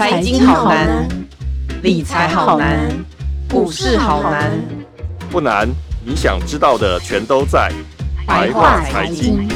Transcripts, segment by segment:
财经好难，理财好难，股市好难。不难，你想知道的全都在白话财经。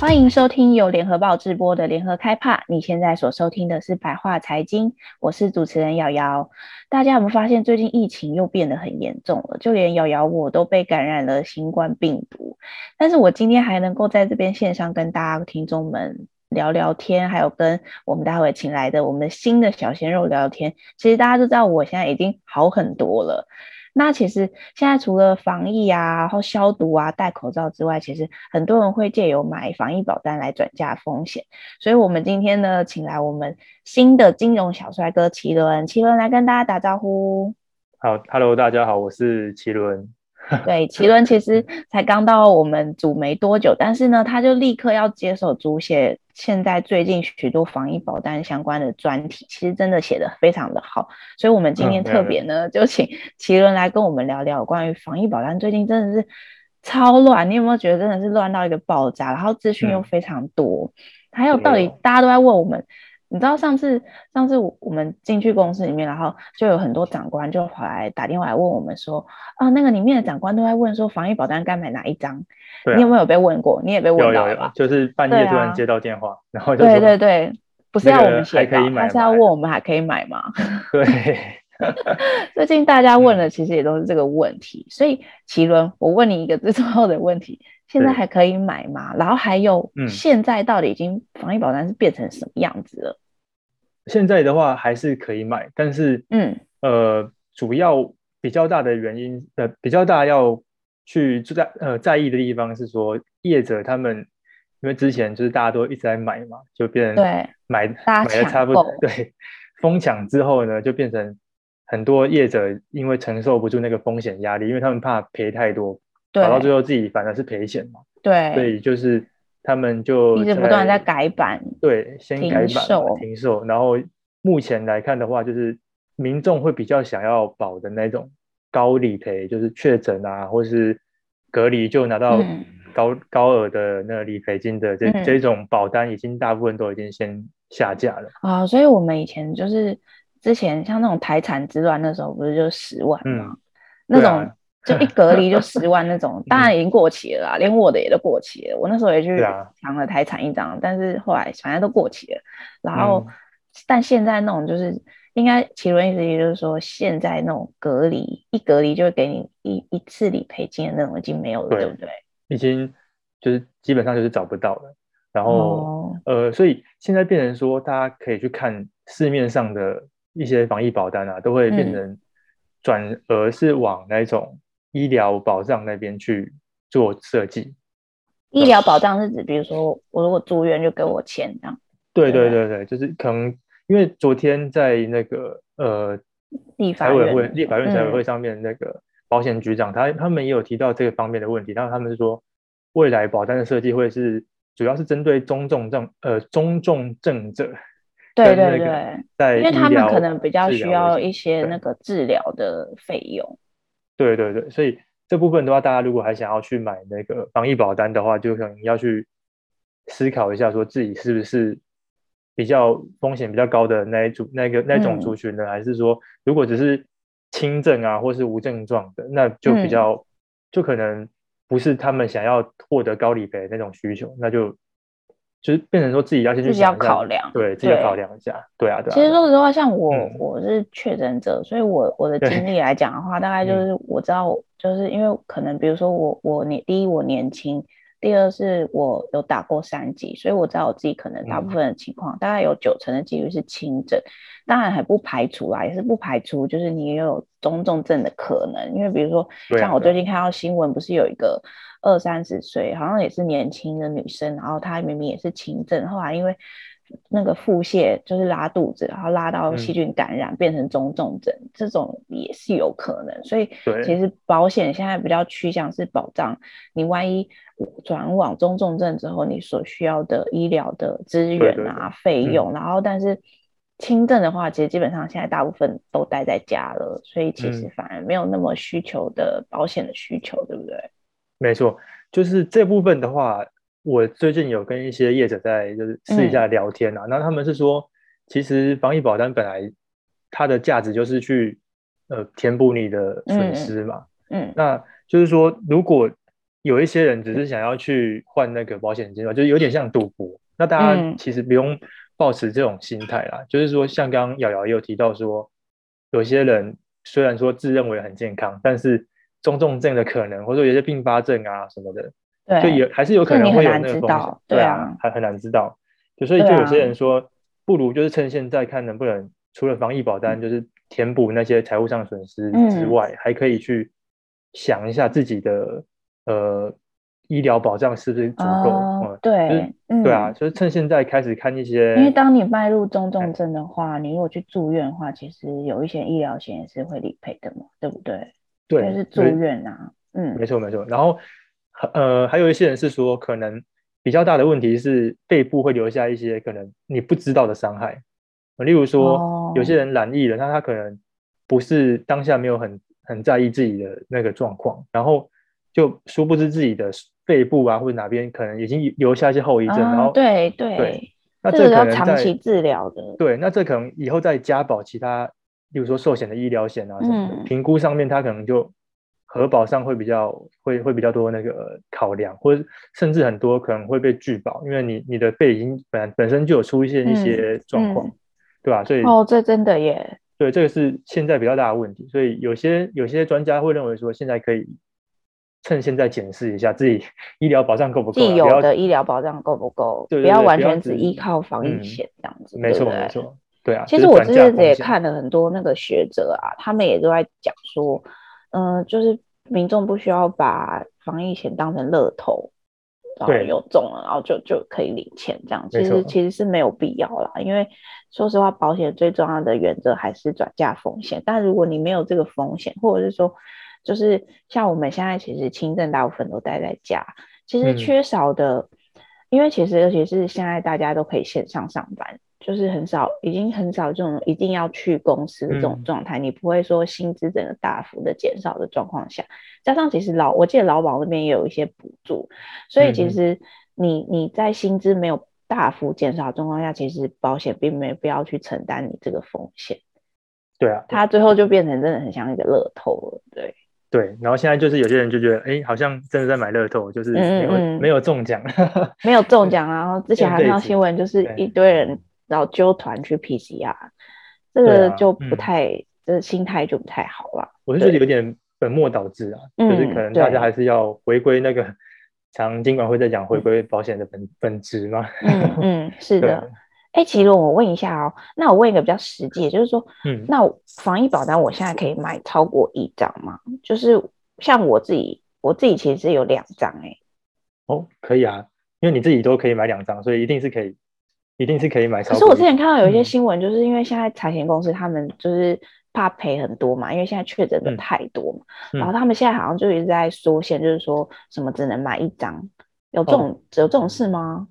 欢迎收听由联合报直播的联合开帕。你现在所收听的是白话财经，我是主持人瑶瑶。大家有没有发现最近疫情又变得很严重了？就连瑶瑶我都被感染了新冠病毒。但是我今天还能够在这边线上跟大家听众们聊聊天，还有跟我们待会请来的我们的新的小鲜肉聊聊天。其实大家都知道，我现在已经好很多了。那其实现在除了防疫啊，然后消毒啊，戴口罩之外，其实很多人会借由买防疫保单来转嫁风险。所以，我们今天呢，请来我们新的金融小帅哥麒麟，麒麟来跟大家打招呼。好，Hello，大家好，我是麒麟。对，麒麟其实才刚到我们组没多久，但是呢，他就立刻要接手组写。现在最近许多防疫保单相关的专题，其实真的写得非常的好，所以我们今天特别呢，嗯、就请奇伦来跟我们聊聊关于防疫保单。最近真的是超乱，你有没有觉得真的是乱到一个爆炸？然后资讯又非常多，嗯、还有到底大家都在问我们。你知道上次上次我们进去公司里面，然后就有很多长官就跑来打电话来问我们说，啊，那个里面的长官都在问说，防疫保单该买哪一张？啊、你有没有被问过？你也被问到了吧？就是半夜突然接到电话，啊、然后就对对对，不是要我们写稿，他是要问我们还可以买吗？对，最近大家问 的其实也都是这个问题，所以奇伦，我问你一个最重要的问题。现在还可以买吗？然后还有，现在到底已经防疫保单是变成什么样子了？嗯、现在的话还是可以买，但是，嗯，呃，主要比较大的原因，呃，比较大要去在呃在意的地方是说，业者他们因为之前就是大家都一直在买嘛，就变成买买的差不多，对，疯抢之后呢，就变成很多业者因为承受不住那个风险压力，因为他们怕赔太多。搞到最后自己反而是赔钱嘛？对，所以就是他们就一直不断在改版，对，先改版停售，停售。然后目前来看的话，就是民众会比较想要保的那种高理赔，就是确诊啊，或是隔离就拿到高、嗯、高额的那个理赔金的这、嗯、这种保单，已经大部分都已经先下架了啊。所以我们以前就是之前像那种台产之乱那时候，不是就十万吗？嗯、那种。就一隔离就 十万那种，当然已经过期了啦，连我的也都过期了。我那时候也去抢了台产一张，但是后来反正都过期了。然后，但现在那种就是应该奇伦意思也就是说，现在那种隔离一隔离就会给你一一次理赔金的那种已经没有了，对不对？已经就是基本上就是找不到了。然后呃，所以现在变成说，大家可以去看市面上的一些防疫保单啊，都会变成转而是往那种。医疗保障那边去做设计，医疗保障是指，比如说我如果住院就给我钱这样。对对对对，就是可能因为昨天在那个呃立法委会立法院财委会上面那个保险局长，他他们也有提到这个方面的问题，然后他们是说未来保单的设计会是主要是针对中重症呃中重症者，对对对，在因为他们可能比较需要一些那个治疗的费用。对对对，所以这部分的话，大家如果还想要去买那个防疫保单的话，就可能要去思考一下，说自己是不是比较风险比较高的那一组那个那种族群呢？嗯、还是说，如果只是轻症啊，或是无症状的，那就比较、嗯、就可能不是他们想要获得高理赔的那种需求，那就。就是变成说自己要先去自己要考量，对，自己要考量一下，对，对啊，对啊。其实说实话，像我，嗯、我是确诊者，所以我我的经历来讲的话，大概就是我知道，就是因为可能比如说我我年第一我年轻，第二是我有打过三剂，所以我知道我自己可能大部分的情况，嗯、大概有九成的几率是轻症，当然还不排除啊，也是不排除就是你也有中重症的可能，因为比如说像我最近看到新闻，不是有一个。二三十岁，好像也是年轻的女生，然后她明明也是轻症，后来因为那个腹泻，就是拉肚子，然后拉到细菌感染，嗯、变成中重症，这种也是有可能。所以其实保险现在比较趋向是保障你万一转往中重症之后，你所需要的医疗的资源啊、费用，然后但是轻症的话，其实基本上现在大部分都待在家了，所以其实反而没有那么需求的保险的需求，对不对？没错，就是这部分的话，我最近有跟一些业者在就是私底下聊天啊，那、嗯、他们是说，其实防疫保单本来它的价值就是去呃填补你的损失嘛。嗯，嗯那就是说，如果有一些人只是想要去换那个保险金嘛，就是有点像赌博。那大家其实不用抱持这种心态啦。嗯、就是说，像刚刚瑶瑶也有提到说，有些人虽然说自认为很健康，但是中重症的可能，或者说有些并发症啊什么的，对，就有还是有可能会有那个风险。对啊，还很难知道。就所以就有些人说，啊、不如就是趁现在看能不能除了防疫保单，就是填补那些财务上损失之外，嗯、还可以去想一下自己的呃。医疗保障是不是足够？哦、对，就是嗯、对啊，就是趁现在开始看一些。因为当你迈入中重症的话，你如果去住院的话，其实有一些医疗险也是会理赔的嘛，对不对？对，就是住院啊，嗯，没错没错。然后呃，还有一些人是说，可能比较大的问题是背部会留下一些可能你不知道的伤害，例如说、哦、有些人染疫了，那他可能不是当下没有很很在意自己的那个状况，然后就殊不知自己的。背部啊，或者哪边可能已经留下一些后遗症，啊、然后对对，对那这个要长期治疗的。对，那这可能以后再加保其他，比如说寿险的医疗险啊什么的，嗯、评估上面它可能就核保上会比较会会比较多那个考量，或者甚至很多可能会被拒保，因为你你的肺已经本本身就有出现一些状况，嗯嗯、对吧？所以哦，这真的耶。对，这个是现在比较大的问题，所以有些有些专家会认为说现在可以。趁现在检视一下自己 医疗保障够不够，既有的医疗保障够不够，不要完全只依靠防疫险这样子。没错没错，对啊。其实我之前也看了很多那个学者啊，他们也都在讲说，嗯，就是民众不需要把防疫险当成乐透，然后有中了，然后就就可以领钱这样。其实其实是没有必要啦，因为说实话，保险最重要的原则还是转嫁风险。但如果你没有这个风险，或者是说。就是像我们现在其实轻症大部分都待在家，其实缺少的，嗯、因为其实尤其是现在大家都可以线上上班，就是很少，已经很少这种一定要去公司的这种状态，嗯、你不会说薪资整个大幅的减少的状况下，加上其实劳，我记得劳保那边也有一些补助，所以其实你你在薪资没有大幅减少的状况下，其实保险并没有必要去承担你这个风险。对啊，它最后就变成真的很像一个乐透了，对。对，然后现在就是有些人就觉得，哎，好像真的在买乐透，就是没有、嗯嗯、没有中奖，没有中奖，然后之前还看到新闻，就是一堆人然后揪团去 PCR，这个就不太，啊嗯、这心态就不太好了。我是觉得有点本末倒置啊，就是可能大家还是要回归那个，常经管会在讲回归保险的本、嗯、本质嘛。嗯嗯，是的。哎，其实我问一下哦，那我问一个比较实际，就是说，嗯，那防疫保单我现在可以买超过一张吗？就是像我自己，我自己其实是有两张哎。哦，可以啊，因为你自己都可以买两张，所以一定是可以，一定是可以买超。可是我之前看到有一些新闻，就是因为现在产险公司他们就是怕赔很多嘛，因为现在确诊的太多嘛，嗯、然后他们现在好像就一直在缩限，就是说什么只能买一张，有这种、哦、有这种事吗？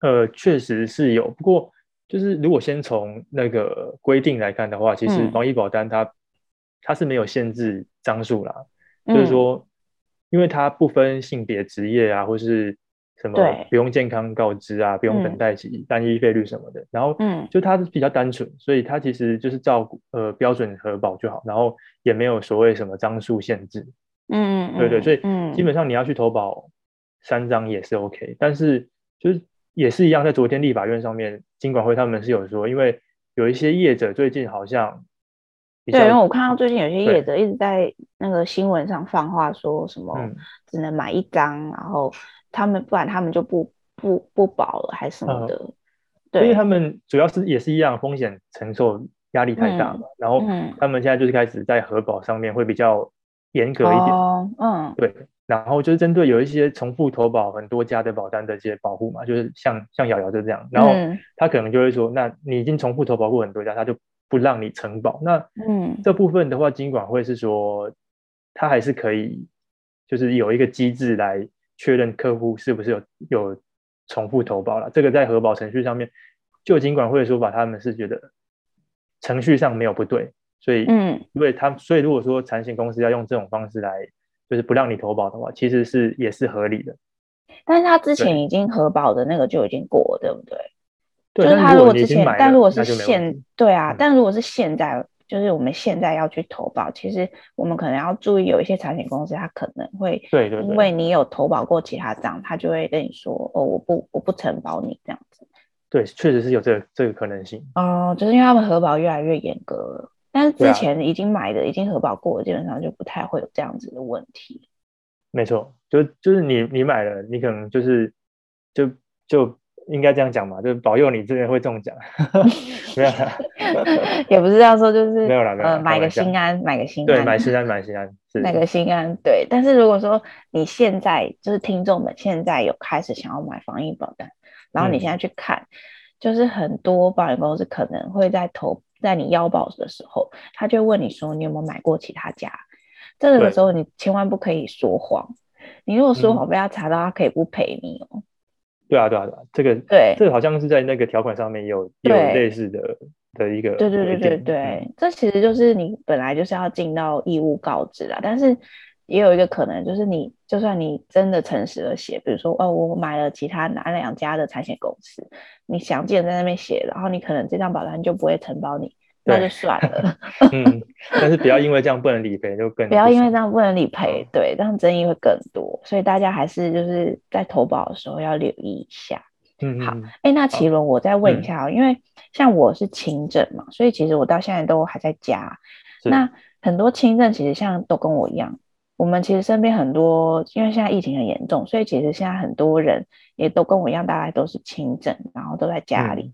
呃，确实是有，不过就是如果先从那个规定来看的话，其实防疫保单它、嗯、它是没有限制张数啦，嗯、就是说，因为它不分性别、职业啊，或是什么不用健康告知啊，不用等待期、单一费率什么的，嗯、然后嗯。就它是比较单纯，所以它其实就是照呃标准核保就好，然后也没有所谓什么张数限制，嗯，对对，所以基本上你要去投保三张也是 OK，但是就是。也是一样，在昨天立法院上面，金管会他们是有说，因为有一些业者最近好像，对，因为我看到最近有些业者一直在那个新闻上放话，说什么只能买一张，嗯、然后他们不然他们就不不不保了，还是什么的。嗯、对，因为他们主要是也是一样，风险承受压力太大嘛，嗯、然后他们现在就是开始在核保上面会比较严格一点。哦、嗯，对。然后就是针对有一些重复投保很多家的保单的一些保护嘛，就是像像瑶瑶就这样，然后他可能就会说，嗯、那你已经重复投保过很多家，他就不让你承保。那嗯，这部分的话，金管会是说，他还是可以，就是有一个机制来确认客户是不是有有重复投保了。这个在核保程序上面，就金管会的说法，他们是觉得程序上没有不对，所以嗯，因为他所以如果说产险公司要用这种方式来。就是不让你投保的话，其实是也是合理的。但是他之前已经核保的那个就已经过了，对，不对？就是他如果之前，但如果是现现，对啊，但如果是现在。就是我们现在要去投保，其实我们可能要注意，有一些产险公司，它可能会，对对，因为你有投保过其他账，他就会跟你说，哦，我不，我不承保你这样子。对，确实是有这个这个可能性。哦，就是因为他们核保越来越严格了，但是之前已经买的、已经核保过的，基本上就不太会有这样子的问题。没错，就就是你你买了，你可能就是就就。应该这样讲嘛，就是保佑你这边会中奖，没有啦，也不是这样说，就是没有啦，没有啦，呃，买个心安，买个心。安，对，买心安，买心安，买个心安，对。但是如果说你现在就是听众们现在有开始想要买防疫保单，然后你现在去看，嗯、就是很多保险公司可能会在投在你腰保的时候，他就问你说你有没有买过其他家，这个的时候你千万不可以说谎，你如果说谎被他查到，他可以不赔你哦。对啊，对啊，对啊，这个对，这个好像是在那个条款上面有有类似的的一个，对对对对对，嗯，这其实就是你本来就是要尽到义务告知啦，但是也有一个可能，就是你就算你真的诚实的写，比如说哦，我买了其他哪两家的产险公司，你详尽在那边写，然后你可能这张保单就不会承保你。那就算了，嗯，但是不要因为这样不能理赔就更不，要因为这样不能理赔，对，这样争议会更多，所以大家还是就是在投保的时候要留意一下。嗯，好，哎、欸，那奇伦，我再问一下、嗯，因为像我是轻症嘛，所以其实我到现在都还在家。那很多轻症其实像都跟我一样，我们其实身边很多，因为现在疫情很严重，所以其实现在很多人也都跟我一样，大概都是轻症，然后都在家里。嗯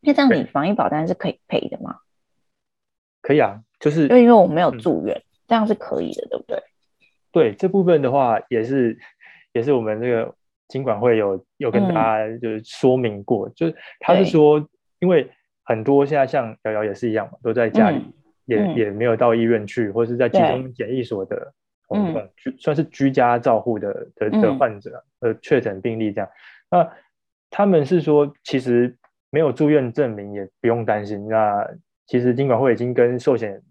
那这样你防疫保单是可以赔的吗？可以啊，就是因为因为我没有住院、嗯，这样是可以的，对不对？对，这部分的话也是也是我们这个金管会有有跟大家就是说明过，嗯、就是他是说，因为很多现在像瑶瑶也是一样嘛，都在家里，嗯、也、嗯、也没有到医院去，或者是在集中检疫所的，嗯，算是居家照护的的的患者，呃、嗯，确诊病例这样，那他们是说其实。没有住院证明也不用担心。那其实金管会已经跟寿险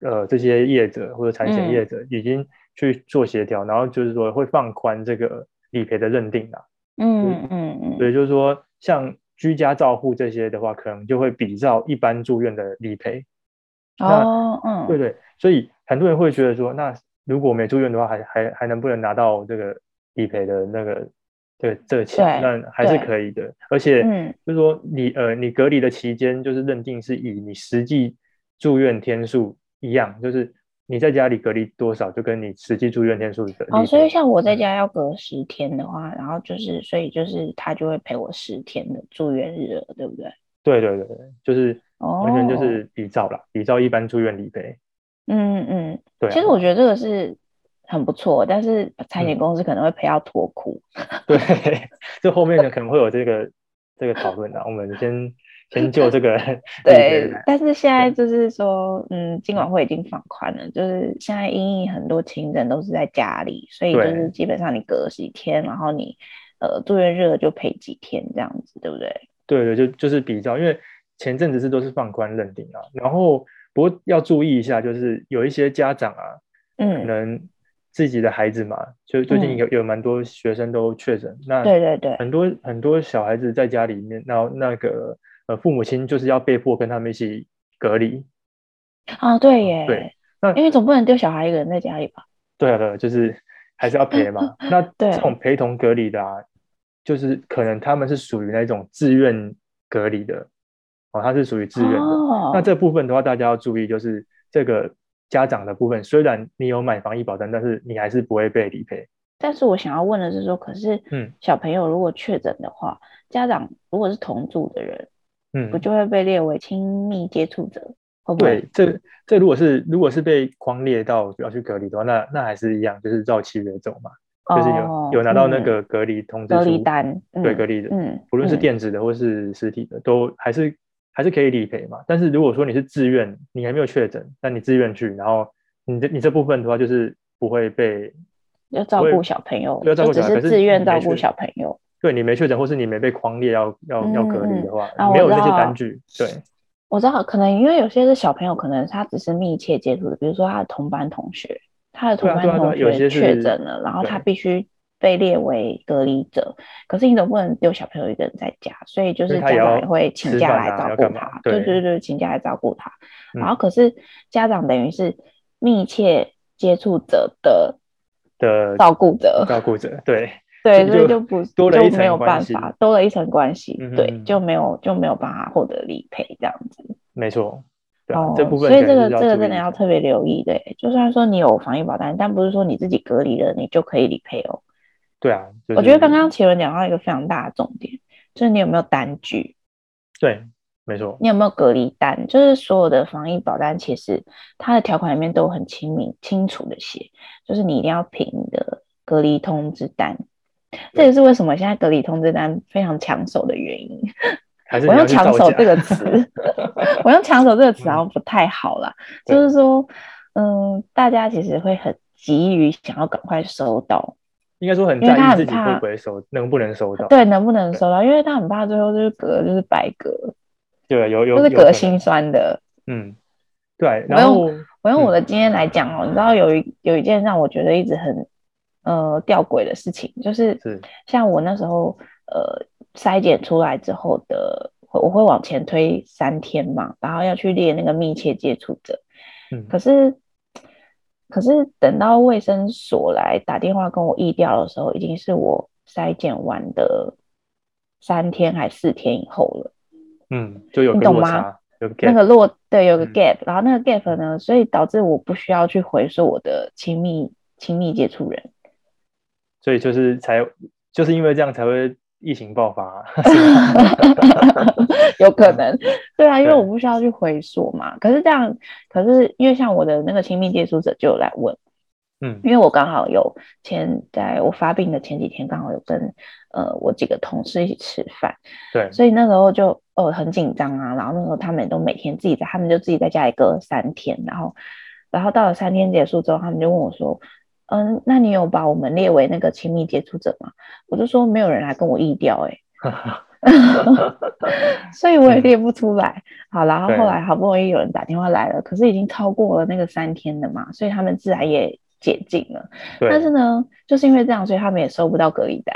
呃这些业者或者产险业者已经去做协调，嗯，然后就是说会放宽这个理赔的认定啦。嗯嗯嗯。所以就是说，像居家照护这些的话，可能就会比照一般住院的理赔。哦，嗯，对对。所以很多人会觉得说，那如果没住院的话，还还还能不能拿到这个理赔的那个？对这个钱，那还是可以的，而且就是说你、嗯、呃，你隔离的期间就是认定是以你实际住院天数一样，就是你在家里隔离多少，就跟你实际住院天数的。哦，所以像我在家要隔十天的话，嗯、然后就是所以就是他就会赔我十天的住院日了，对不对？对对对对，就是完全就是比照了、哦，比照一般住院理赔。嗯嗯，对、啊。其实我觉得这个是。很不错，但是产险公司可能会赔到脱裤。对，这后面呢可能会有这个这个讨论的。我们先先就这个。对，但是现在就是说，嗯，金管会已经放宽了，就是现在因应很多轻症都是在家里，所以就是基本上你隔几天，然后你呃住院日就赔几天这样子，对不对？对对，就就是比较，因为前阵子是都是放宽认定啊，然后不过要注意一下，就是有一些家长啊，嗯，可能。自己的孩子嘛，就最近有有蛮多学生都确诊，嗯，那对对对，很多很多小孩子在家里面，然后那个呃父母亲就是要被迫跟他们一起隔离。啊，对耶，对，那因为总不能丢小孩一个人在家里吧？对啊，对，就是还是要陪嘛。那这种陪同隔离的啊，就是可能他们是属于那种自愿隔离的哦，他是属于自愿的，哦。那这部分的话，大家要注意，就是这个。家长的部分，虽然你有买防疫保单，但是你还是不会被理赔。但是我想要问的是说，可是，嗯，小朋友如果确诊的话，嗯，家长如果是同住的人，嗯，不就会被列为亲密接触者？会不会？对，这这如果是如果是被框列到要去隔离的话，那那还是一样，就是照契约走嘛，哦，就是有有拿到那个隔离通知书，隔离单，嗯，对，隔离的，嗯，不论是电子的或是实体的，嗯，都还是。还是可以理赔嘛，但是如果说你是自愿，你还没有确诊，但你自愿去，然后你这你这部分的话就是不会被要照顾小朋友，要照顾小孩，只是自愿照顾小朋友。对，你没确诊，或是你没被框列要要要隔离的话，没有那些单据。对，我知道，可能因为有些是小朋友，可能他只是密切接触的，比如说他的同班同学，他的同班同学确诊了，然后他必须被列为隔离者，可是你总不能丢小朋友一个人在家，所以就是家长也会请假来照顾他，对对对，请假来照顾他。然后可是家长等于是密切接触者的的照顾者，照顾者，对对，所以就不多了一层没有办法，多了一层关系，对，就没有就没有办法获得理赔这样子。没错。哦，这部分所以这个这个真的要特别留意，对，就算说你有防疫保单，但不是说你自己隔离了，你就可以理赔哦。对啊，就是、我觉得刚刚娸雯讲到一个非常大的重点，就是你有没有单据？对，没错。你有没有隔离单？就是所有的防疫保单，其实它的条款里面都很清明清楚的写，就是你一定要凭你的隔离通知单。这也是为什么现在隔离通知单非常抢手的原因。我用抢手这个词，我用抢手这个词好像不太好啦。嗯、就是说，嗯，大家其实会很急于想要赶快收到，应该说很在意自己会不会收，能不能收到？对，能不能收到？因为他很怕最后就是隔就是白隔，对，有有就是隔心酸的。嗯，对。然后我用我用我的经验来讲哦、你知道有一有一件让我觉得一直很呃吊诡的事情，就是像我那时候呃。筛检出来之后的，我会往前推三天嘛，然后要去列那个密切接触者。嗯，可是，可是等到卫生所来打电话跟我议调的时候，已经是我筛检完的三天还四天以后了。嗯，就有你懂吗？那个落对有个 gap，、嗯、然后那个 gap 呢，所以导致我不需要去回溯我的亲密亲密接触人。所以就是才就是因为这样才会。疫情爆发，有可能，对啊，因为我不需要去回溯嘛。可是这样，可是因为像我的那个亲密接触者就有来问，嗯，因为我刚好有前在我发病的前几天，刚好有跟呃我几个同事一起吃饭，对，所以那时候就呃很紧张啊。然后那时候他们都每天自己在，他们就自己在家里隔三天，然后然后到了三天结束之后，他们就问我说。嗯，那你有把我们列为那个亲密接触者吗？我就说没有人来跟我疫调，哎，所以我也列不出来。嗯、好，然后后来好不容易有人打电话来了，可是已经超过了那个三天的嘛，所以他们自然也解禁了。对但是呢，就是因为这样，所以他们也收不到隔离单，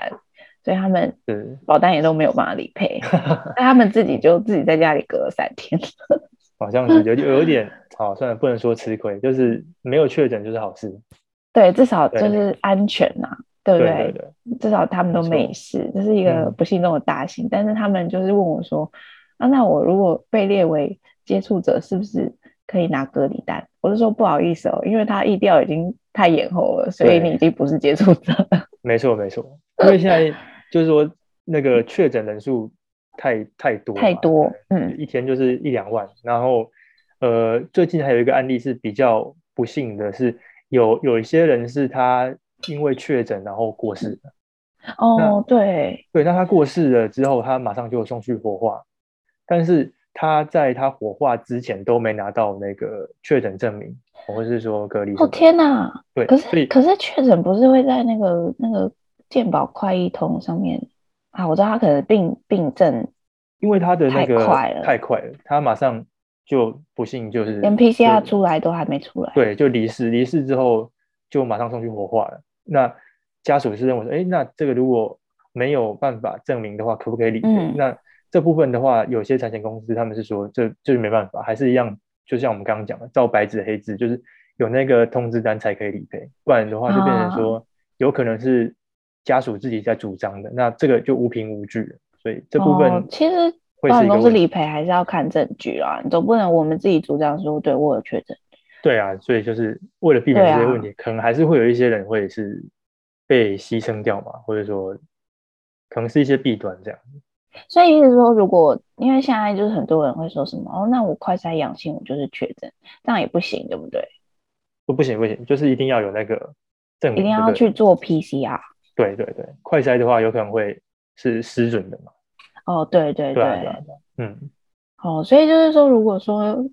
所以他们保单也都没有办法理赔，那他们自己就自己在家里隔了三天。好像是有有点，好，算了，不能说吃亏，就是没有确诊就是好事。对，至少就是安全呐、啊，对，不对？对对对，至少他们都没事，没，这是一个不幸中的大幸。嗯、但是他们就是问我说：“啊，那我如果被列为接触者，是不是可以拿隔离单？”我是说：“不好意思哦，因为他疫调已经太延后了，所以你已经不是接触者了。”没错，没错，因为现在就是说那个确诊人数太太多太多，嗯，一天就是一两万。然后呃，最近还有一个案例是比较不幸的是。有有一些人是他因为确诊然后过世的哦，对对，那他过世了之后，他马上就送去火化，但是他在他火化之前都没拿到那个确诊证明，或者是说隔离。哦天哪！对，可是可是确诊不是会在那个那个健保快易通上面啊？我知道他可能病病症，因为他的那个太快了，太快了，他马上。就不幸就是连 PCR 出来都还没出来，对，就离世，离世之后就马上送去火化了。那家属是认为说，哎，那这个如果没有办法证明的话，可不可以理赔？嗯、那这部分的话，有些产险公司他们是说，这就是没办法，还是一样，就像我们刚刚讲的，照白纸黑字，就是有那个通知单才可以理赔，不然的话就变成说，啊、有可能是家属自己在主张的，那这个就无凭无据了，所以这部分、哦、其实。保险公司理赔还是要看证据啊，你总不能我们自己主张说，对我有确诊。对啊，所以就是为了避免这些问题，啊、可能还是会有一些人会是被牺牲掉嘛，或者说可能是一些弊端这样。所以意思说，如果因为现在就是很多人会说什么哦，那我快筛阳性，我就是确诊，这样也不行，对不对？不不行不行，就是一定要有那个证明，一定要去做 PCR。对对对，快筛的话有可能会是失准的嘛。哦，对对对，对。对嗯，好、哦，所以就是说，如果说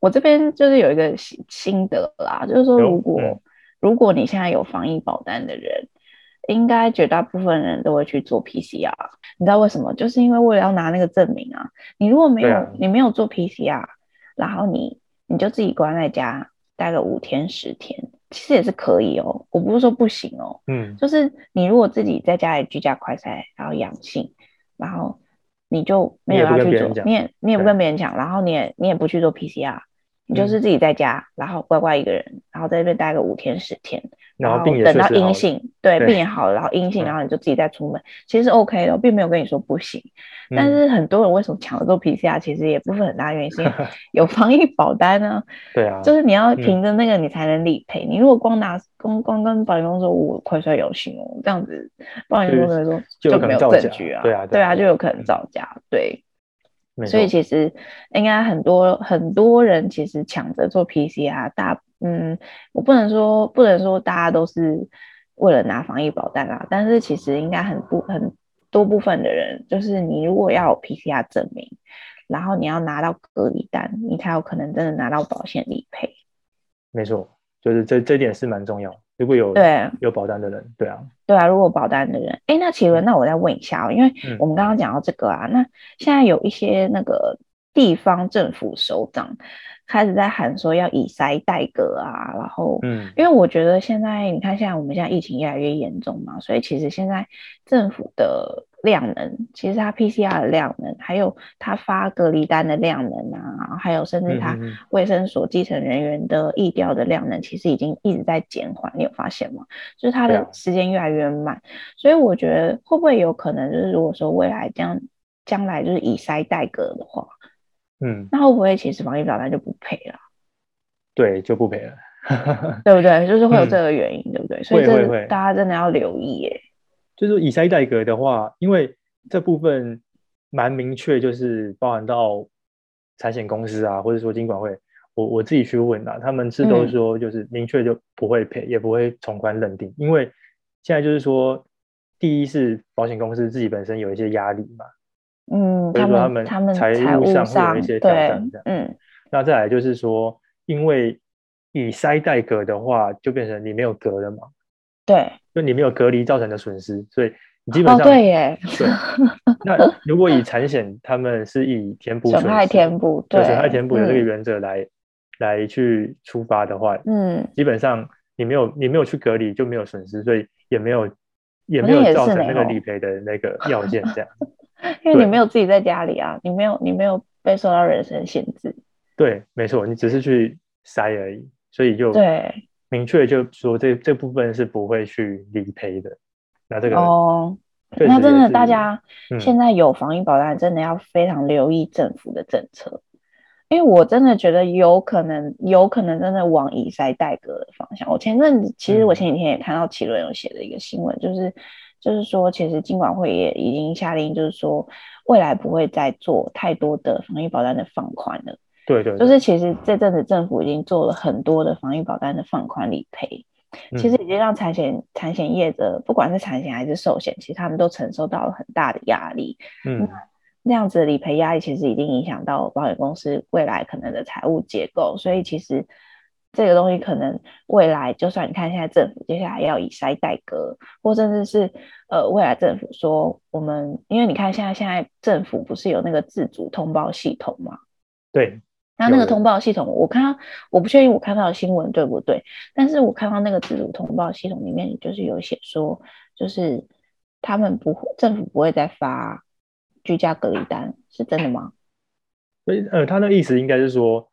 我这边就是有一个心心得啦，就是说，如果、嗯、如果你现在有防疫保单的人，应该绝大部分人都会去做 PCR，你知道为什么？就是因为为了要拿那个证明啊。你如果没有，啊、你没有做 PCR，然后你你就自己关在家待个五天十天，其实也是可以哦，我不是说不行哦，嗯，就是你如果自己在家里居家快筛，然后阳性，然后你就没有要去做，你也你也不跟别人讲，然后你也你也不去做 PCR，你就是自己在家，然后乖乖一个人，然后在这边待个五天十天。然后等到阴性，对，病也好了，然后阴性，然后你就自己再出门，其实是 OK 的，并没有跟你说不行。但是很多人为什么抢着做 PCR，其实也不是很大原因，是 有防疫保单呢。对啊，就是你要凭着那个你才能理赔。你如果光拿光光跟保险公司说我快筛有信哦，这样子保险公司说就没有证据啊，对啊，对啊，就有可能造假。对，所以其实应该很多很多人其实抢着做 PCR，大。嗯，我不能说不能说大家都是为了拿防疫保单啦，但是其实应该很不很多部分的人，就是你如果要有 PCR 证明，然后你要拿到隔离单，你才有可能真的拿到保险理赔。没错，就是这这点是蛮重要。如果有对有保单的人，对啊，对啊，如果保单的人，哎，那启伦，那我再问一下哦，因为我们刚刚讲到这个啊，嗯、那现在有一些那个地方政府首长。开始在喊说要以筛代革啊，然后，嗯，因为我觉得现在你看，现在我们现在疫情越来越严重嘛，所以其实现在政府的量能，其实它 PCR 的量能，还有它发隔离单的量能啊，还有甚至它卫生所基层人员的疫调的量能，其实已经一直在减缓。你有发现吗？就是它的时间越来越慢，所以我觉得会不会有可能，就是如果说未来将将来就是以筛代隔的话。嗯，那会不会其实防疫保单就不赔了？对，就不赔了，对不对？就是会有这个原因，嗯、对不对？所以这大家真的要留意耶。就是以塞代隔的话，因为这部分蛮明确，就是包含到财险公司啊，或者说金管会，我我自己去问啊，他们是都说就是明确就不会赔，嗯、也不会从宽认定，因为现在就是说，第一是保险公司自己本身有一些压力嘛。嗯，所以说他们他们财务上会有一些挑战，这样。嗯，那再来就是说，因为以塞代隔的话，就变成你没有格了嘛。对，就你没有隔离造成的损失，所以你基本上、哦、对耶。对。那如果以产险，他们是以填补损害填补，对损害填补的这个原则来、嗯、来去出发的话，嗯，基本上你没有你没有去隔离就没有损失，所以也没有也没有造成那个理赔的那个要件这样。因为你没有自己在家里啊，你没有你没有被受到人身限制。对，没错，你只是去筛而已，所以就对明确就说这这部分是不会去理赔的。那这个哦，那真的大家现在有防疫保单，真的要非常留意政府的政策，嗯、因为我真的觉得有可能有可能真的往以筛代隔的方向。我前阵子其实我前几天也看到奇伦有写的一个新闻，嗯、就是。就是说，其实金管会也已经下令，就是说未来不会再做太多的防疫保单的放宽了。对，对对，就是其实这阵子政府已经做了很多的防疫保单的放宽理赔，嗯、其实已经让产险产险业者，不管是产险还是寿险，其实他们都承受到了很大的压力。嗯，那样子的理赔压力其实已经影响到保险公司未来可能的财务结构，所以其实。这个东西可能未来，就算你看现在政府接下来要以筛代割，或甚至是呃未来政府说我们，因为你看现在现在政府不是有那个自主通报系统吗？对，那那个通报系统，我看到我不确定我看到的新闻对不对，但是我看到那个自主通报系统里面就是有写说，就是他们不会政府不会再发居家隔离单，是真的吗？所以呃，他那个意思应该是说。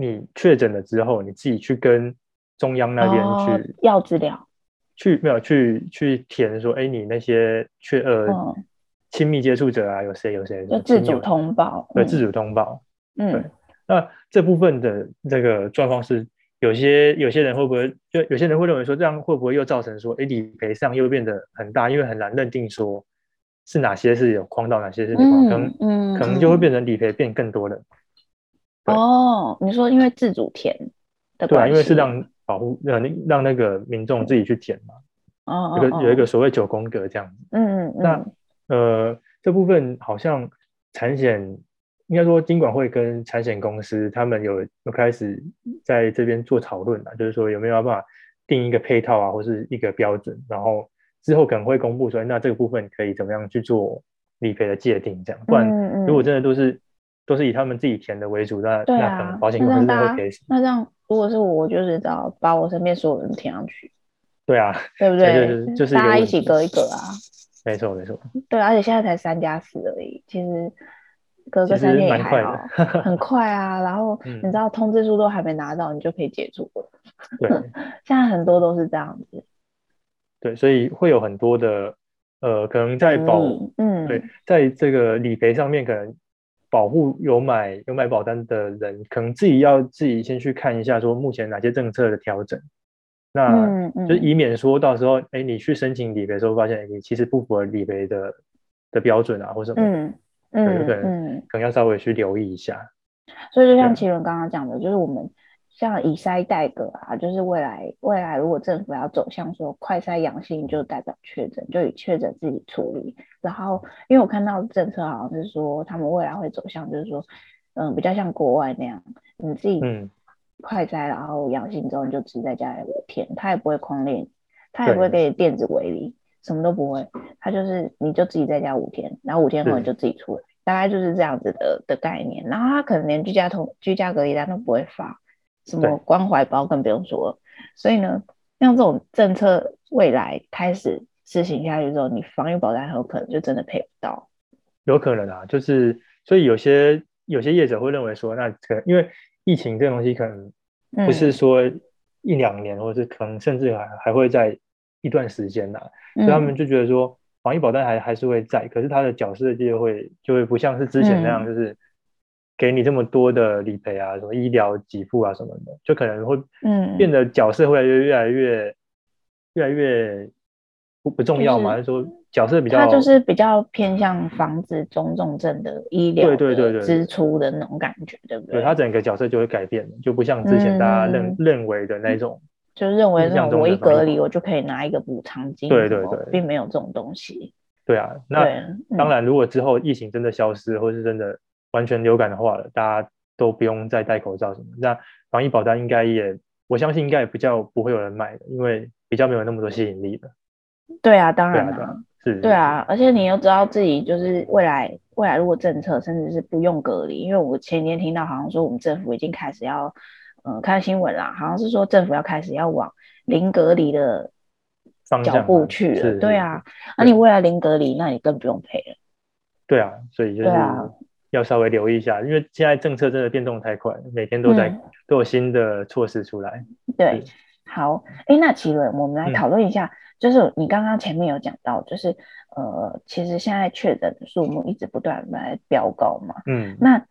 你确诊了之后，你自己去跟中央那边去要资料，去没有去去填说，哎，你那些确呃亲密接触者啊，有谁有谁，就自主通报，对，自主通报，嗯，对。那这部分的这个状况是，有些有些人会不会就有些人会认为说，这样会不会又造成说，哎，理赔上又变得很大，因为很难认定说是哪些是有框到，哪些是没框，可能可能就会变成理赔变更多了。哦，你说因为自主填的，对啊，因为是让保护让让那个民众自己去填嘛。哦，有个有一个所谓九宫格这样子。嗯嗯。那呃这部分好像产险应该说金管会跟产险公司他们有有开始在这边做讨论了，就是说有没有办法定一个配套啊，或是一个标准，然后之后可能会公布说，那这个部分可以怎么样去做理赔的界定这样，不然如果真的都是。都是以他们自己填的为主，那、啊、那可能保险公司会赔。那这样如果是我，我就是找把我身边所有人填上去。对啊，对不对？就是就是大家一起隔一隔啊。没错没错。对，而且现在才三加四而已，其实隔个三天也还好，很快啊。然后你知道通知书都还没拿到，你就可以解除了。对，现在很多都是这样子。对，所以会有很多的呃，可能在保嗯，对，在这个理赔上面，可能保护有买有买保单的人，可能自己要自己先去看一下，说目前哪些政策的调整。那就以免说到时候，哎、嗯嗯，你去申请理赔的时候，发现你其实不符合理赔的的标准啊，或什么，嗯嗯，嗯，可能要稍微去留意一下。所以就像奇伦刚刚讲的，就是我们像以筛代隔啊，就是未来未来如果政府要走向说快筛阳性就代表确诊，就以确诊自己处理。然后因为我看到政策好像是说，他们未来会走向就是说，嗯，比较像国外那样，你自己嗯。快筛，然后阳性之后你就只在家里五天，他也不会框列，他也不会给你电子围篱，什么都不会，他就是你就自己在家五天，然后五天后你就自己出来，大概就是这样子的的概念。然后他可能连居家同居家隔离单都不会发，什么关怀包更不用说了。所以呢，像这种政策未来开始实行下去之后，你防疫保单很有可能就真的赔不到。有可能啊，就是所以有些有些业者会认为说，那可能因为。疫情这个东西可能不是说一两年，嗯、或者是可能甚至还还会在一段时间呐、啊嗯，所以他们就觉得说防疫保单还还是会在，可是它的角色就会就会不像是之前那样，就是给你这么多的理赔啊，嗯、什么医疗给付啊什么的，就可能会嗯变得角色会越来越越来越不不重要嘛，就是说。角色比较，它就是比较偏向防止中重症的医疗对对对支出的那种感觉，对不对？对，它整个角色就会改变，就不像之前大家认、嗯、认为的那种，就认为那种我一隔离我就可以拿一个补偿金，对对对，并没有这种东西。对啊，那当然，如果之后疫情真的消失，或是真的完全流感的话了，大家都不用再戴口罩什么，那防疫保单应该也，我相信应该也比较不会有人买的，因为比较没有那么多吸引力的。对啊，当然了。是对啊，而且你又知道自己就是未来未来如果政策甚至是不用隔离，因为我前天听到好像说我们政府已经开始要，嗯，看新闻啦，好像是说政府要开始要往零隔离的脚步去了。对啊，那、啊、你未来零隔离，那你更不用赔了。对啊，所以就是要稍微留意一下，因为现在政策真的变动太快，每天都在、嗯、都有新的措施出来。对，好，哎，那奇伦，我们来讨论一下。嗯就是你刚刚前面有讲到，就是呃，其实现在确诊的数目一直不断在飙高嘛。嗯。那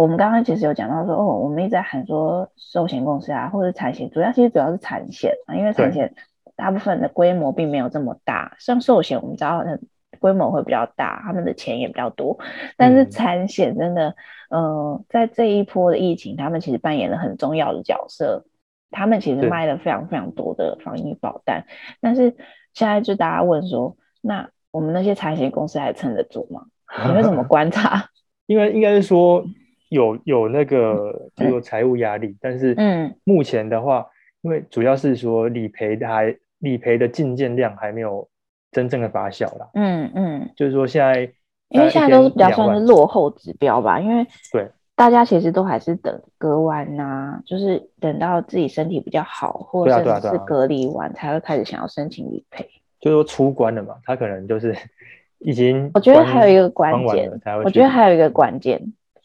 我们刚刚其实有讲到说，哦，我们一直在喊说寿险公司啊，或者产险，主要其实主要是产险啊，因为产险大部分的规模并没有这么大。像寿险，我们知道的规模会比较大，他们的钱也比较多。但是产险真的，嗯、呃，在这一波的疫情，他们其实扮演了很重要的角色。他们其实卖了非常非常多的防疫保单，但是现在就大家问说，那我们那些产险公司还撑得住吗？你会怎么观察？因为应该是说有有那个就有财务压力，嗯，但是嗯，目前的话，因为主要是说理赔的还理赔的进件量还没有真正的发酵啦。嗯嗯，就是说现在因为现在都是比较算是落后指标吧，因为对。大家其实都还是等割完呐、啊，就是等到自己身体比较好，或者是隔离完才会开始想要申请理赔。就是说出关了嘛，他可能就是 已经。我觉得还有一个关键，我觉得还有一个关键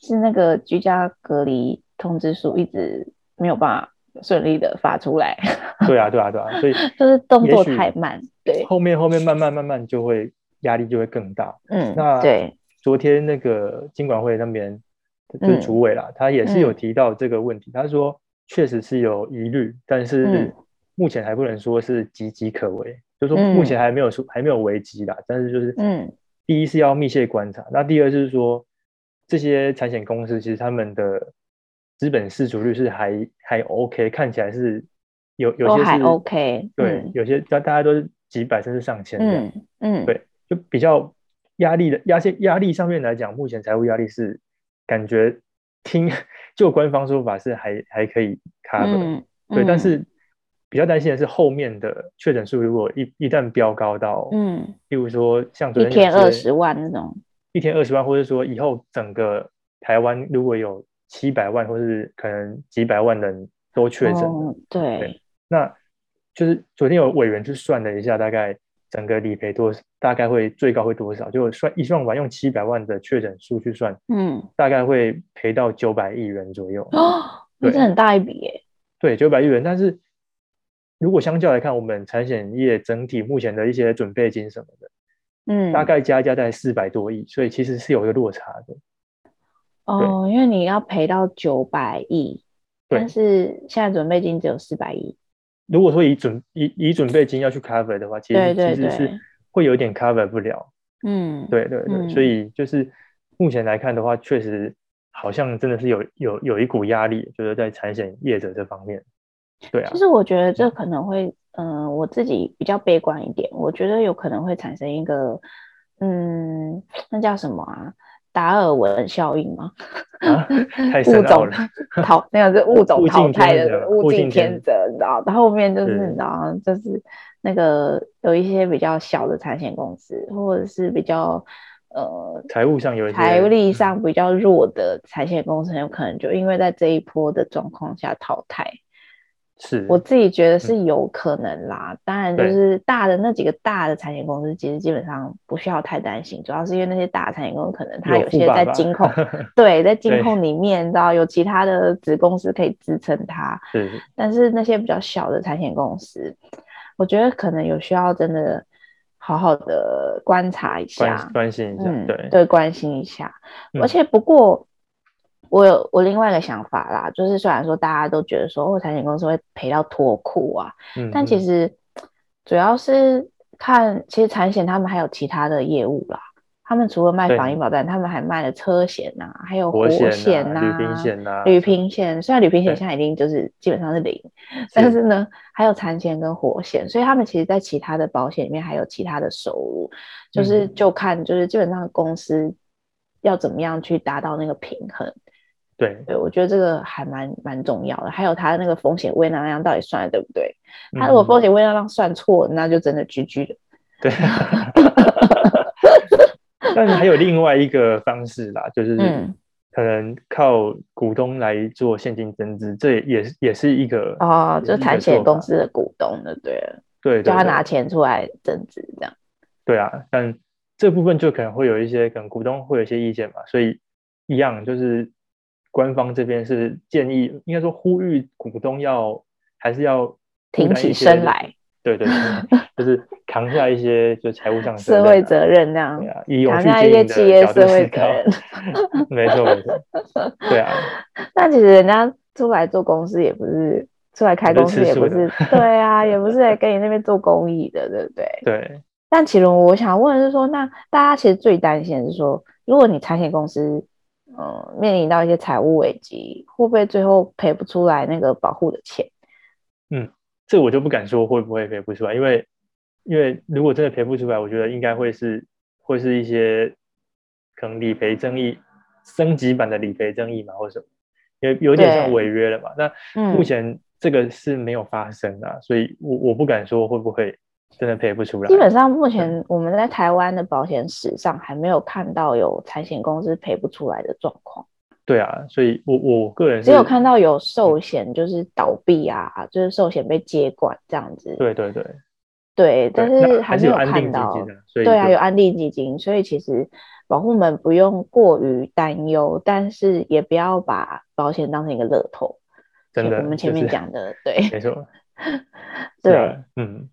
是那个居家隔离通知书一直没有办法顺利的发出来。对啊，对啊，对啊，所以 就是动作太慢。对，后面后面慢慢慢慢就会压力就会更大。嗯，那对，昨天那个经管会那边。就是主委啦、嗯，他也是有提到这个问题。嗯、他说，确实是有疑虑，但是目前还不能说是岌岌可危、嗯。就是说目前还没有说还没有危机啦，但是就是，嗯，第一是要密切观察，嗯、那第二就是说，这些产险公司其实他们的资本市足率是还还 OK，看起来是有有些是还 OK，对，嗯、有些大大家都是几百甚至上千的，嗯嗯，对，就比较压力的压线压力上面来讲，目前财务压力是。感觉听就官方说法是还还可以 cover，、嗯、对、嗯，但是比较担心的是后面的确诊数如果一一旦飙高到，嗯，例如说像昨天一天二十万那种，一天二十万，或者说以后整个台湾如果有七百万或是可能几百万人都确诊对，那就是昨天有委员去算了一下，大概整个理赔多，大概会最高会多少？就算一算完用七百万的确诊数去算，嗯，大概会赔到九百亿元左右。哦，那是很大一笔耶。对，九百亿元，但是如果相较来看，我们产险业整体目前的一些准备金什么的，嗯，大概加加在四百多亿，所以其实是有一个落差的。哦，因为你要赔到九百亿，但是现在准备金只有四百亿。如果说以准以以准备金要去 cover 的话，其实其实是会有点 cover 不了。嗯，对对对，嗯、所以就是目前来看的话，确实好像真的是有有有一股压力，就是在产险业者这方面。对啊，其实我觉得这可能会，嗯、呃，我自己比较悲观一点，我觉得有可能会产生一个，嗯，那叫什么啊？达尔文效应吗？啊、太深奥了。淘那个是物种淘汰的物竞天择，你知道？然后后面就是你知道，就是那个有一些比较小的产险公司，或者是比较呃财务上有财力上比较弱的产险公司，很有可能就因为在这一波的状况下淘汰。是我自己觉得是有可能啦，嗯、当然就是大的那几个大的产险公司，其实基本上不需要太担心，主要是因为那些大的产险公司可能它有些在金控，对，在金控里面，你知道有其他的子公司可以支撑它。是，但是那些比较小的产险公司，我觉得可能有需要真的好好的观察一下，关，关心一下，嗯、对对，关心一下。嗯、而且不过。我有我另外一个想法啦，就是虽然说大家都觉得说哦，产险公司会赔到脱裤啊，嗯嗯，但其实主要是看，其实产险他们还有其他的业务啦。他们除了卖防疫保单，他们还卖了车险呐、啊，还有火险呐、啊、旅平险呐、旅平险。虽然旅平险现在已经就是基本上是零，但是呢，还有产险跟火险，所以他们其实在其他的保险里面还有其他的收入，就是就看就是基本上公司要怎么样去达到那个平衡。对对，我觉得这个还蛮蛮重要的。还有他那个风险未纳量到底算的对不对？他如果风险未纳量算错，嗯、那就真的 GG 了。对。但还有另外一个方式啦，就是可能靠股东来做现金增资，嗯、这也是也是一个哦，就产险公司的股东的，对了，对，叫他拿钱出来增资这样。对啊，但这部分就可能会有一些，可能股东会有一些意见嘛，所以一样就是。官方这边是建议，应该说呼吁股东要还是要挺起身来，对对对，就是扛下一些就财务上社会责任那样，扛下一些企业社会责任，没错没错，对啊。那其实人家出来做公司也不是出来开公司也不是，对啊，也不是来跟你那边做公益的，对不对？对。但启伦，我想问的是说，那大家其实最担心的是说，如果你产险公司。嗯，面临到一些财务危机，会不会最后赔不出来那个保护的钱？嗯，这我就不敢说会不会赔不出来，因为因为如果真的赔不出来，我觉得应该会是会是一些可能理赔争议升级版的理赔争议嘛，或什么，因为有点像违约了嘛。对那目前这个是没有发生的，嗯、所以我我不敢说会不会。真的赔不出来。基本上，目前我们在台湾的保险史上还没有看到有产险公司赔不出来的状况。对啊，所以我我个人只有看到有寿险就是倒闭啊，嗯、就是寿险被接管这样子。对对对，对，但是还是有看到。对啊，有安定基金，所以其实保护们不用过于担忧，但是也不要把保险当成一个乐透。真的，我们前面讲的，就是、对，没错。对，啊、嗯。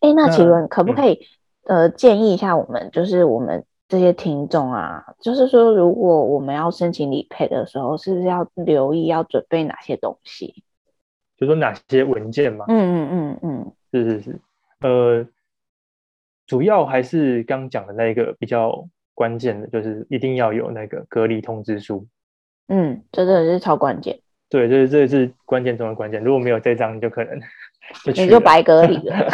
哎，那请问可不可以、嗯、呃建议一下我们，就是我们这些听众啊，就是说如果我们要申请理赔的时候，是不是要留意要准备哪些东西？就说哪些文件嘛？嗯嗯嗯嗯，是是是，呃，主要还是刚讲的那个比较关键的，就是一定要有那个隔离通知书。嗯，这个是超关键。对，这这是关键中的关键，如果没有这张，你就可能。就你就白隔离了。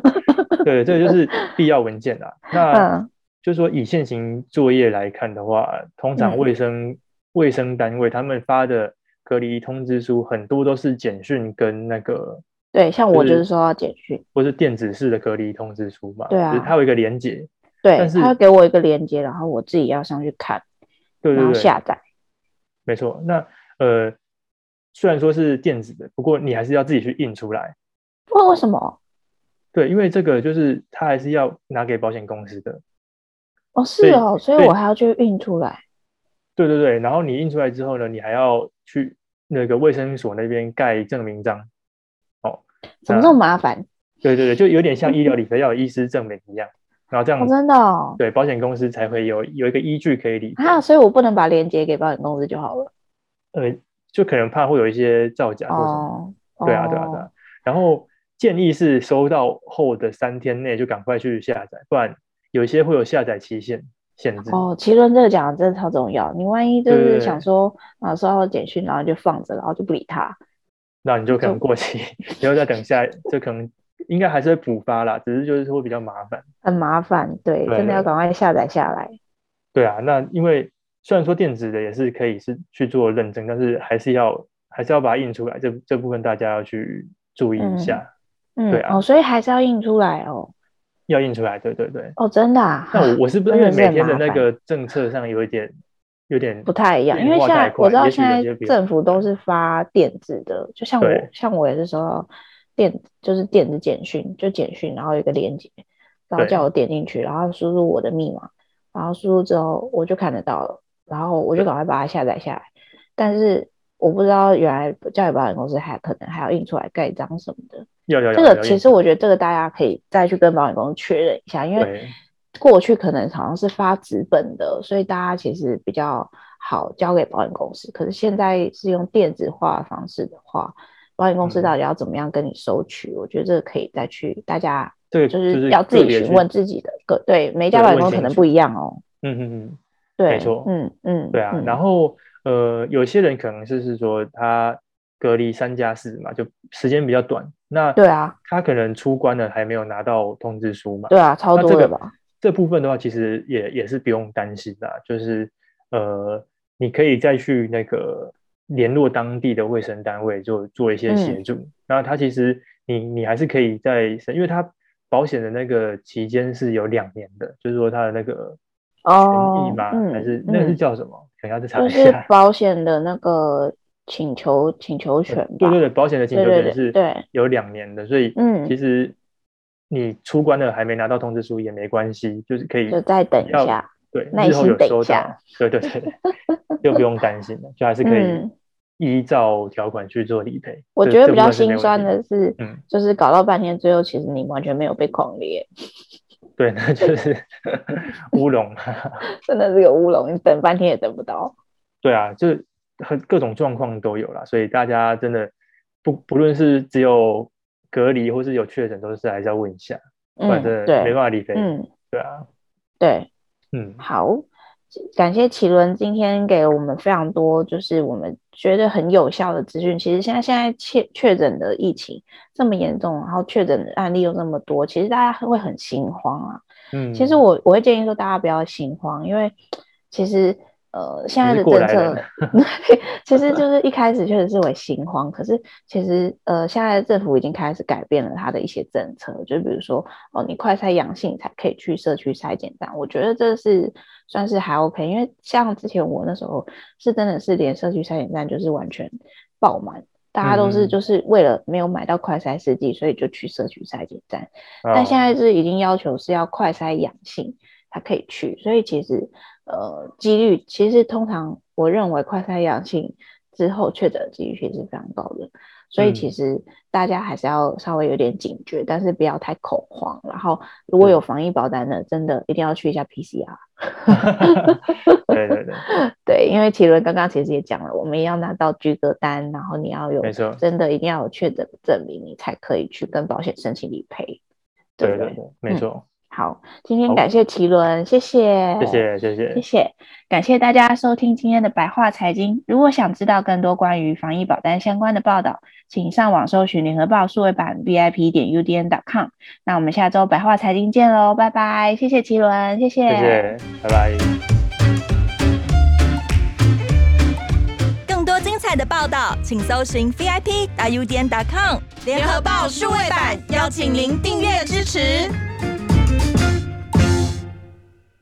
对，这个就是必要文件啦。那就是说，以现行作业来看的话，通常卫生卫、嗯、生单位他们发的隔离通知书，很多都是简讯跟那个。对，像我就是说要简讯，或是电子式的隔离通知书嘛。对啊，它有一个连接。对，但是他给我一个连接，然后我自己要上去看，对对对，然后下载。没错，那呃。虽然说是电子的，不过你还是要自己去印出来。为为什么？对，因为这个就是他还是要拿给保险公司的。哦，是哦，所以，我还要去印出来。对对对，然后你印出来之后呢，你还要去那个卫生所那边盖证明章。哦，怎么这么麻烦？对对对，就有点像医疗理赔要有医师证明一样，然后这样、哦、真的、哦，对，保险公司才会有有一个依据可以理赔。啊，所以我不能把链接给保险公司就好了。呃，就可能怕会有一些造假或什么。哦、对啊，对啊，对啊。然后建议是收到后的三天内就赶快去下载，不然有一些会有下载期限。限制哦，奇伦这个讲的真的超重要。你万一就是想说啊，收到简讯，然后就放着，然后就不理他，那你就可能过期，然后再等下，就可能应该还是会补发啦，只是就是会比较麻烦，很麻烦，对，对真的要赶快下载下来。对啊，那因为虽然说电子的也是可以是去做认证，但是还是要还是要把它印出来，这这部分大家要去注意一下。嗯，对啊，哦，所以还是要印出来哦。要印出来，对对对。哦，真的啊？那我我是不是 因为每天的那个政策上有一点有点不太一样？因为现在我知道现在政府都是发电子的，就像我像我也是说电就是电子简讯，就简讯，然后有一个链接，然后叫我点进去，然后输入我的密码，然后输入之后我就看得到了，然后我就赶快把它下载下来。但是我不知道原来教育保险公司还可能还要印出来盖章什么的。有有有，这个其实我觉得这个大家可以再去跟保险公司确认一下，因为过去可能好像是发纸本的，所以大家其实比较好交给保险公司。可是现在是用电子化的方式的话，保险公司到底要怎么样跟你收取？嗯、我觉得这个可以再去大家对，就是要自己询问自己的个对每家保险公司可能不一样哦。嗯嗯嗯，对，没错，嗯嗯，对啊。嗯、然后呃，有些人可能就是说他隔离三加四嘛，就时间比较短。那对啊，他可能出关了还没有拿到通知书嘛？对啊，超多的吧。这部分的话，其实也也是不用担心的，就是呃，你可以再去那个联络当地的卫生单位做做一些协助。嗯、然后他其实你你还是可以在，因为他保险的那个期间是有两年的，就是说他的那个权益吗，哦嗯、还是那个是叫什么？等下再查一下。就 是保险的那个。请求请求权，对对对，保险的请求权是有两年的，对对对，所以嗯，其实你出关了还没拿到通知书也没关系，嗯、就是可以就再等一下，对，日后有收到，对对 对，就不用担心了，就还是可以依照条款去做理赔。我觉得比较心酸的是，嗯，就是搞到半天，最后其实你完全没有被狂列，对，那就是乌龙，真的是个乌龙，你等半天也等不到。对啊，就是。很各种状况都有啦，所以大家真的不不论是只有隔离或是有确诊，都是还是要问一下，嗯、反正没办法理赔。嗯，对啊，对，嗯，好，感谢奇伦今天给了我们非常多，就是我们觉得很有效的资讯。其实现在现在确确诊的疫情这么严重，然后确诊的案例又那么多，其实大家会很心慌啊。嗯，其实我我会建议说大家不要心慌，因为其实。呃，现在的政策，其实就是一开始确实是会心慌，可是其实呃，现在的政府已经开始改变了他的一些政策，就比如说哦，你快筛阳性才可以去社区筛检站，我觉得这是算是还 OK，因为像之前我那时候是真的是连社区筛检站就是完全爆满，大家都是就是为了没有买到快筛试剂，所以就去社区筛检站，哦、但现在是已经要求是要快筛阳性才可以去，所以其实。呃，几率其实通常我认为快筛阳性之后确诊的几率其实是非常高的，所以其实大家还是要稍微有点警觉，嗯、但是不要太恐慌。然后如果有防疫保单的，嗯、真的一定要去一下 PCR。对对对，对，因为奇伦刚刚其实也讲了，我们要拿到居隔单，然后你要有，没错，真的一定要有确诊的证明，你才可以去跟保险申请理赔。对对，对对，没错。嗯好，今天感谢奇伦，好谢谢，谢谢，谢谢，谢谢，感谢大家收听今天的白话财经。如果想知道更多关于防疫保单相关的报道，请上网搜寻联合报数位版 VIP 点 UDN.com。那我们下周白话财经见喽，拜拜，谢谢奇伦，谢谢，谢谢，拜拜。更多精彩的报道，请搜寻 VIP 点 UDN.com 联合报数位版，邀请您订阅支持。